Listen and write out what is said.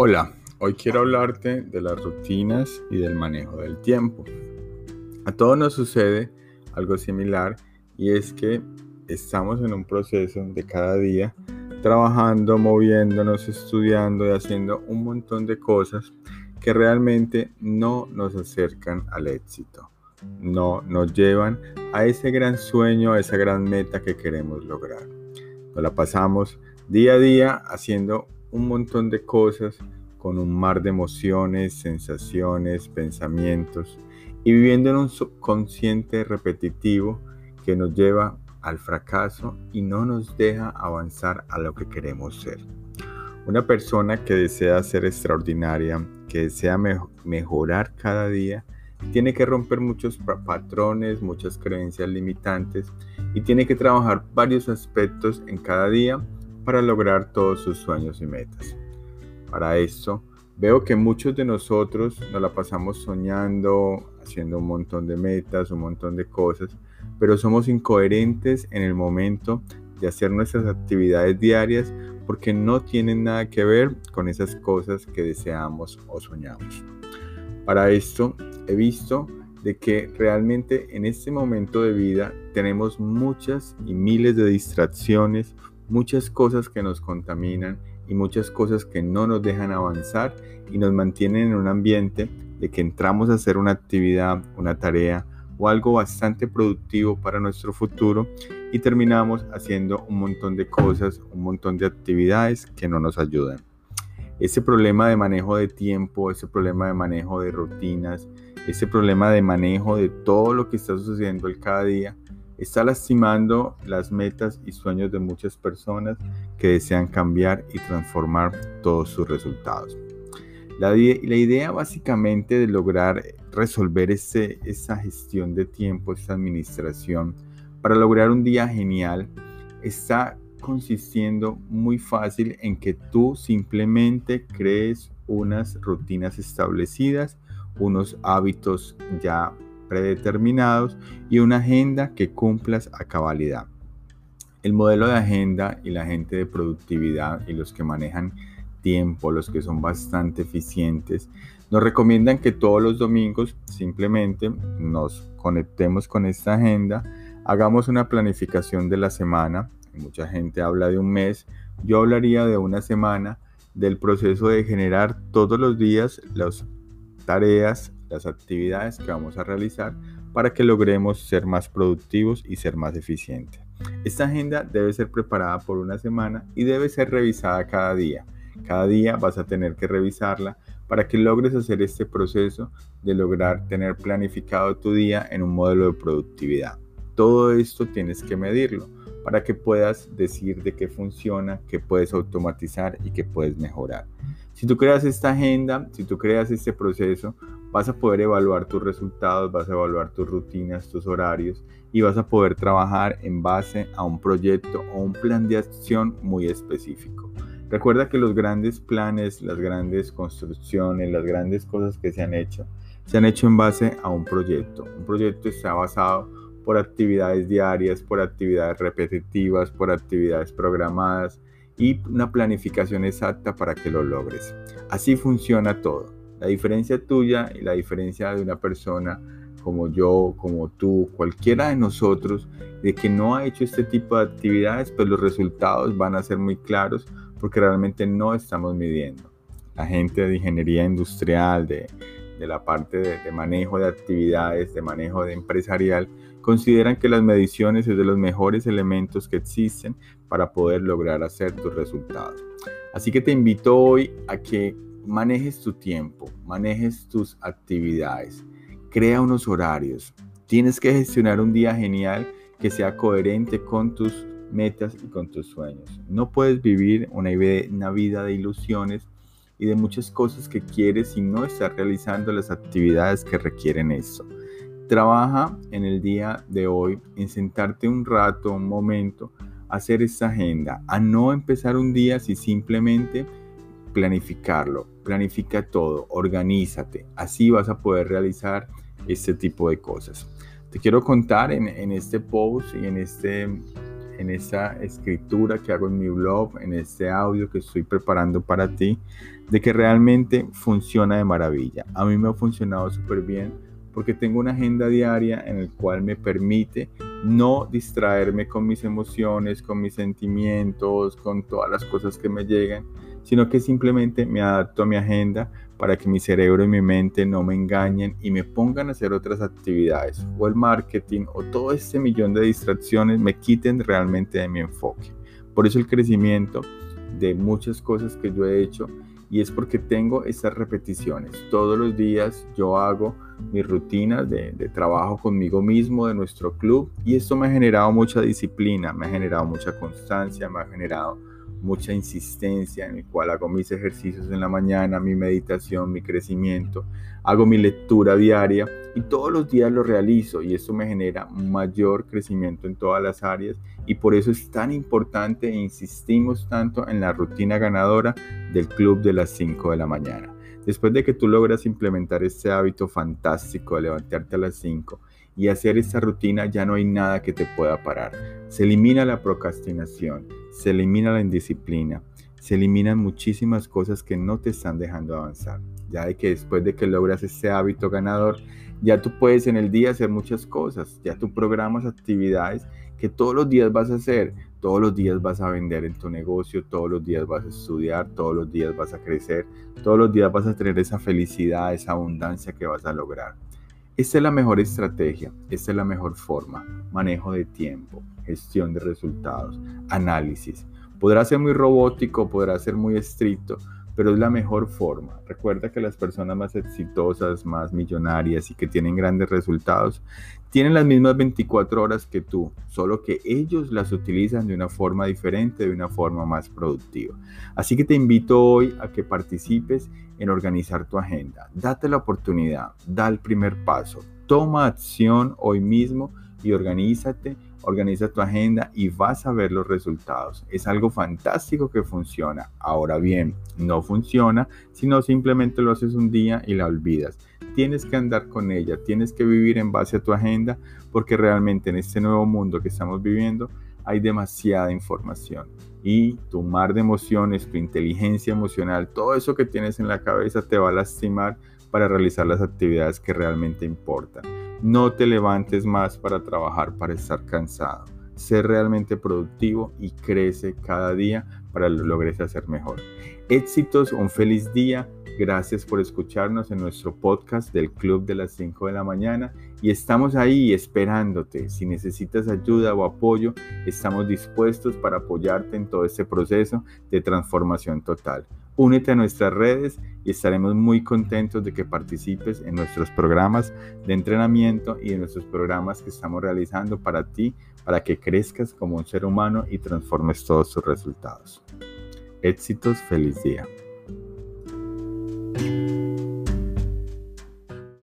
Hola, hoy quiero hablarte de las rutinas y del manejo del tiempo. A todos nos sucede algo similar y es que estamos en un proceso de cada día trabajando, moviéndonos, estudiando y haciendo un montón de cosas que realmente no nos acercan al éxito, no nos llevan a ese gran sueño, a esa gran meta que queremos lograr. Nos la pasamos día a día haciendo un montón de cosas con un mar de emociones, sensaciones, pensamientos y viviendo en un subconsciente repetitivo que nos lleva al fracaso y no nos deja avanzar a lo que queremos ser. Una persona que desea ser extraordinaria, que desea mejorar cada día, tiene que romper muchos patrones, muchas creencias limitantes y tiene que trabajar varios aspectos en cada día para lograr todos sus sueños y metas. Para esto, veo que muchos de nosotros nos la pasamos soñando, haciendo un montón de metas, un montón de cosas, pero somos incoherentes en el momento de hacer nuestras actividades diarias porque no tienen nada que ver con esas cosas que deseamos o soñamos. Para esto, he visto de que realmente en este momento de vida tenemos muchas y miles de distracciones, muchas cosas que nos contaminan y muchas cosas que no nos dejan avanzar y nos mantienen en un ambiente de que entramos a hacer una actividad, una tarea o algo bastante productivo para nuestro futuro y terminamos haciendo un montón de cosas, un montón de actividades que no nos ayudan. Ese problema de manejo de tiempo, ese problema de manejo de rutinas, ese problema de manejo de todo lo que está sucediendo el cada día, está lastimando las metas y sueños de muchas personas que desean cambiar y transformar todos sus resultados. La, idea básicamente de lograr resolver ese, esa gestión de tiempo, esa administración, para lograr un día genial, está consistiendo muy fácil en que tú simplemente crees unas rutinas establecidas, unos hábitos ya predeterminados y una agenda que cumplas a cabalidad. El modelo de agenda y la gente de productividad y los que manejan tiempo, los que son bastante eficientes, nos recomiendan que todos los domingos simplemente nos conectemos con esta agenda, hagamos una planificación de la semana. Mucha gente habla de un mes, yo hablaría de una semana del proceso de generar todos los días las tareas, las actividades que vamos a realizar para que logremos ser más productivos y ser más eficientes. Esta agenda debe ser preparada por una semana y debe ser revisada cada día. Cada día vas a tener que revisarla para que logres hacer este proceso de lograr tener planificado tu día en un modelo de productividad. Todo esto tienes que medirlo para que puedas decir de qué funciona, qué puedes automatizar y qué puedes mejorar. Si tú creas esta agenda, si tú creas este proceso, vas a poder evaluar tus resultados, vas a evaluar tus rutinas, tus horarios y vas a poder trabajar en base a un proyecto o un plan de acción muy específico. Recuerda que los grandes planes, las grandes construcciones, las grandes cosas que se han hecho, se han hecho en base a un proyecto. Un proyecto está basado por actividades diarias, por actividades repetitivas, por actividades programadas y una planificación exacta para que lo logres. Así funciona todo. La diferencia tuya y la diferencia de una persona como yo, como tú, cualquiera de nosotros, de que no ha hecho este tipo de actividades, pues los resultados van a ser muy claros porque realmente no estamos midiendo. La gente de ingeniería industrial, de, la parte de, de, manejo de actividades, de manejo de empresarial, consideran que las mediciones es de los mejores elementos que existen para poder lograr hacer tus resultados. Así que te invito hoy a que manejes tu tiempo, manejes tus actividades, crea unos horarios. Tienes que gestionar un día genial que sea coherente con tus metas y con tus sueños. No puedes vivir una, vida de ilusiones y de muchas cosas que quieres si no estás realizando las actividades que requieren eso. Trabaja en el día de hoy en sentarte un rato, un momento, hacer esta agenda, a no empezar un día si simplemente planificarlo, planifica todo, organízate, así vas a poder realizar este tipo de cosas. Te quiero contar en, este post y en este en esa escritura que hago en mi blog, en este audio que estoy preparando para ti, de que realmente funciona de maravilla. A mí me ha funcionado súper bien porque tengo una agenda diaria en el cual me permite no distraerme con mis emociones, con mis sentimientos, con todas las cosas que me llegan, sino que simplemente me adapto a mi agenda para que mi cerebro y mi mente no me engañen y me pongan a hacer otras actividades o el marketing o todo este millón de distracciones me quiten realmente de mi enfoque. Por eso el crecimiento de muchas cosas que yo he hecho y es porque tengo estas repeticiones. Todos los días yo hago mis rutinas de, de, trabajo conmigo mismo, de nuestro club, y esto me ha generado mucha disciplina, me ha generado mucha constancia, me ha generado mucha insistencia en el cual hago mis ejercicios en la mañana, mi meditación, mi crecimiento, hago mi lectura diaria y todos los días lo realizo y eso me genera mayor crecimiento en todas las áreas y por eso es tan importante e insistimos tanto en la rutina ganadora del club de las 5 de la mañana. Después de que tú logras implementar este hábito fantástico de levantarte a las 5 y hacer esta rutina, ya no hay nada que te pueda parar. Se elimina la procrastinación, se elimina la indisciplina, se eliminan muchísimas cosas que no te están dejando avanzar. Ya de que después de que logras este hábito ganador, ya tú puedes en el día hacer muchas cosas, ya tú programas actividades que todos los días vas a hacer, todos los días vas a vender en tu negocio, todos los días vas a estudiar, todos los días vas a crecer, todos los días vas a tener esa felicidad, esa abundancia que vas a lograr. Esta es la mejor estrategia, esta es la mejor forma, manejo de tiempo, gestión de resultados, análisis. Podrá ser muy robótico, podrá ser muy estricto, pero es la mejor forma. Recuerda que las personas más exitosas, más millonarias y que tienen grandes resultados, tienen las mismas 24 horas que tú, solo que ellos las utilizan de una forma diferente, de una forma más productiva. Así que te invito hoy a que participes en organizar tu agenda. Date la oportunidad, da el primer paso, toma acción hoy mismo y organízate organiza tu agenda y vas a ver los resultados. Es algo fantástico que funciona. Ahora bien, no funciona si no simplemente lo haces un día y la olvidas. Tienes que andar con ella, tienes que vivir en base a tu agenda porque realmente en este nuevo mundo que estamos viviendo hay demasiada información y tu mar de emociones, tu inteligencia emocional, todo eso que tienes en la cabeza te va a lastimar para realizar las actividades que realmente importan. No te levantes más para trabajar, para estar cansado. Sé realmente productivo y crece cada día para lo logres hacer mejor. Éxitos, un feliz día. Gracias por escucharnos en nuestro podcast del Club de las 5 de la mañana y estamos ahí esperándote. Si necesitas ayuda o apoyo, estamos dispuestos para apoyarte en todo este proceso de transformación total. Únete a nuestras redes y estaremos muy contentos de que participes en nuestros programas de entrenamiento y en nuestros programas que estamos realizando para ti, para que crezcas como un ser humano y transformes todos tus resultados. Éxitos, feliz día.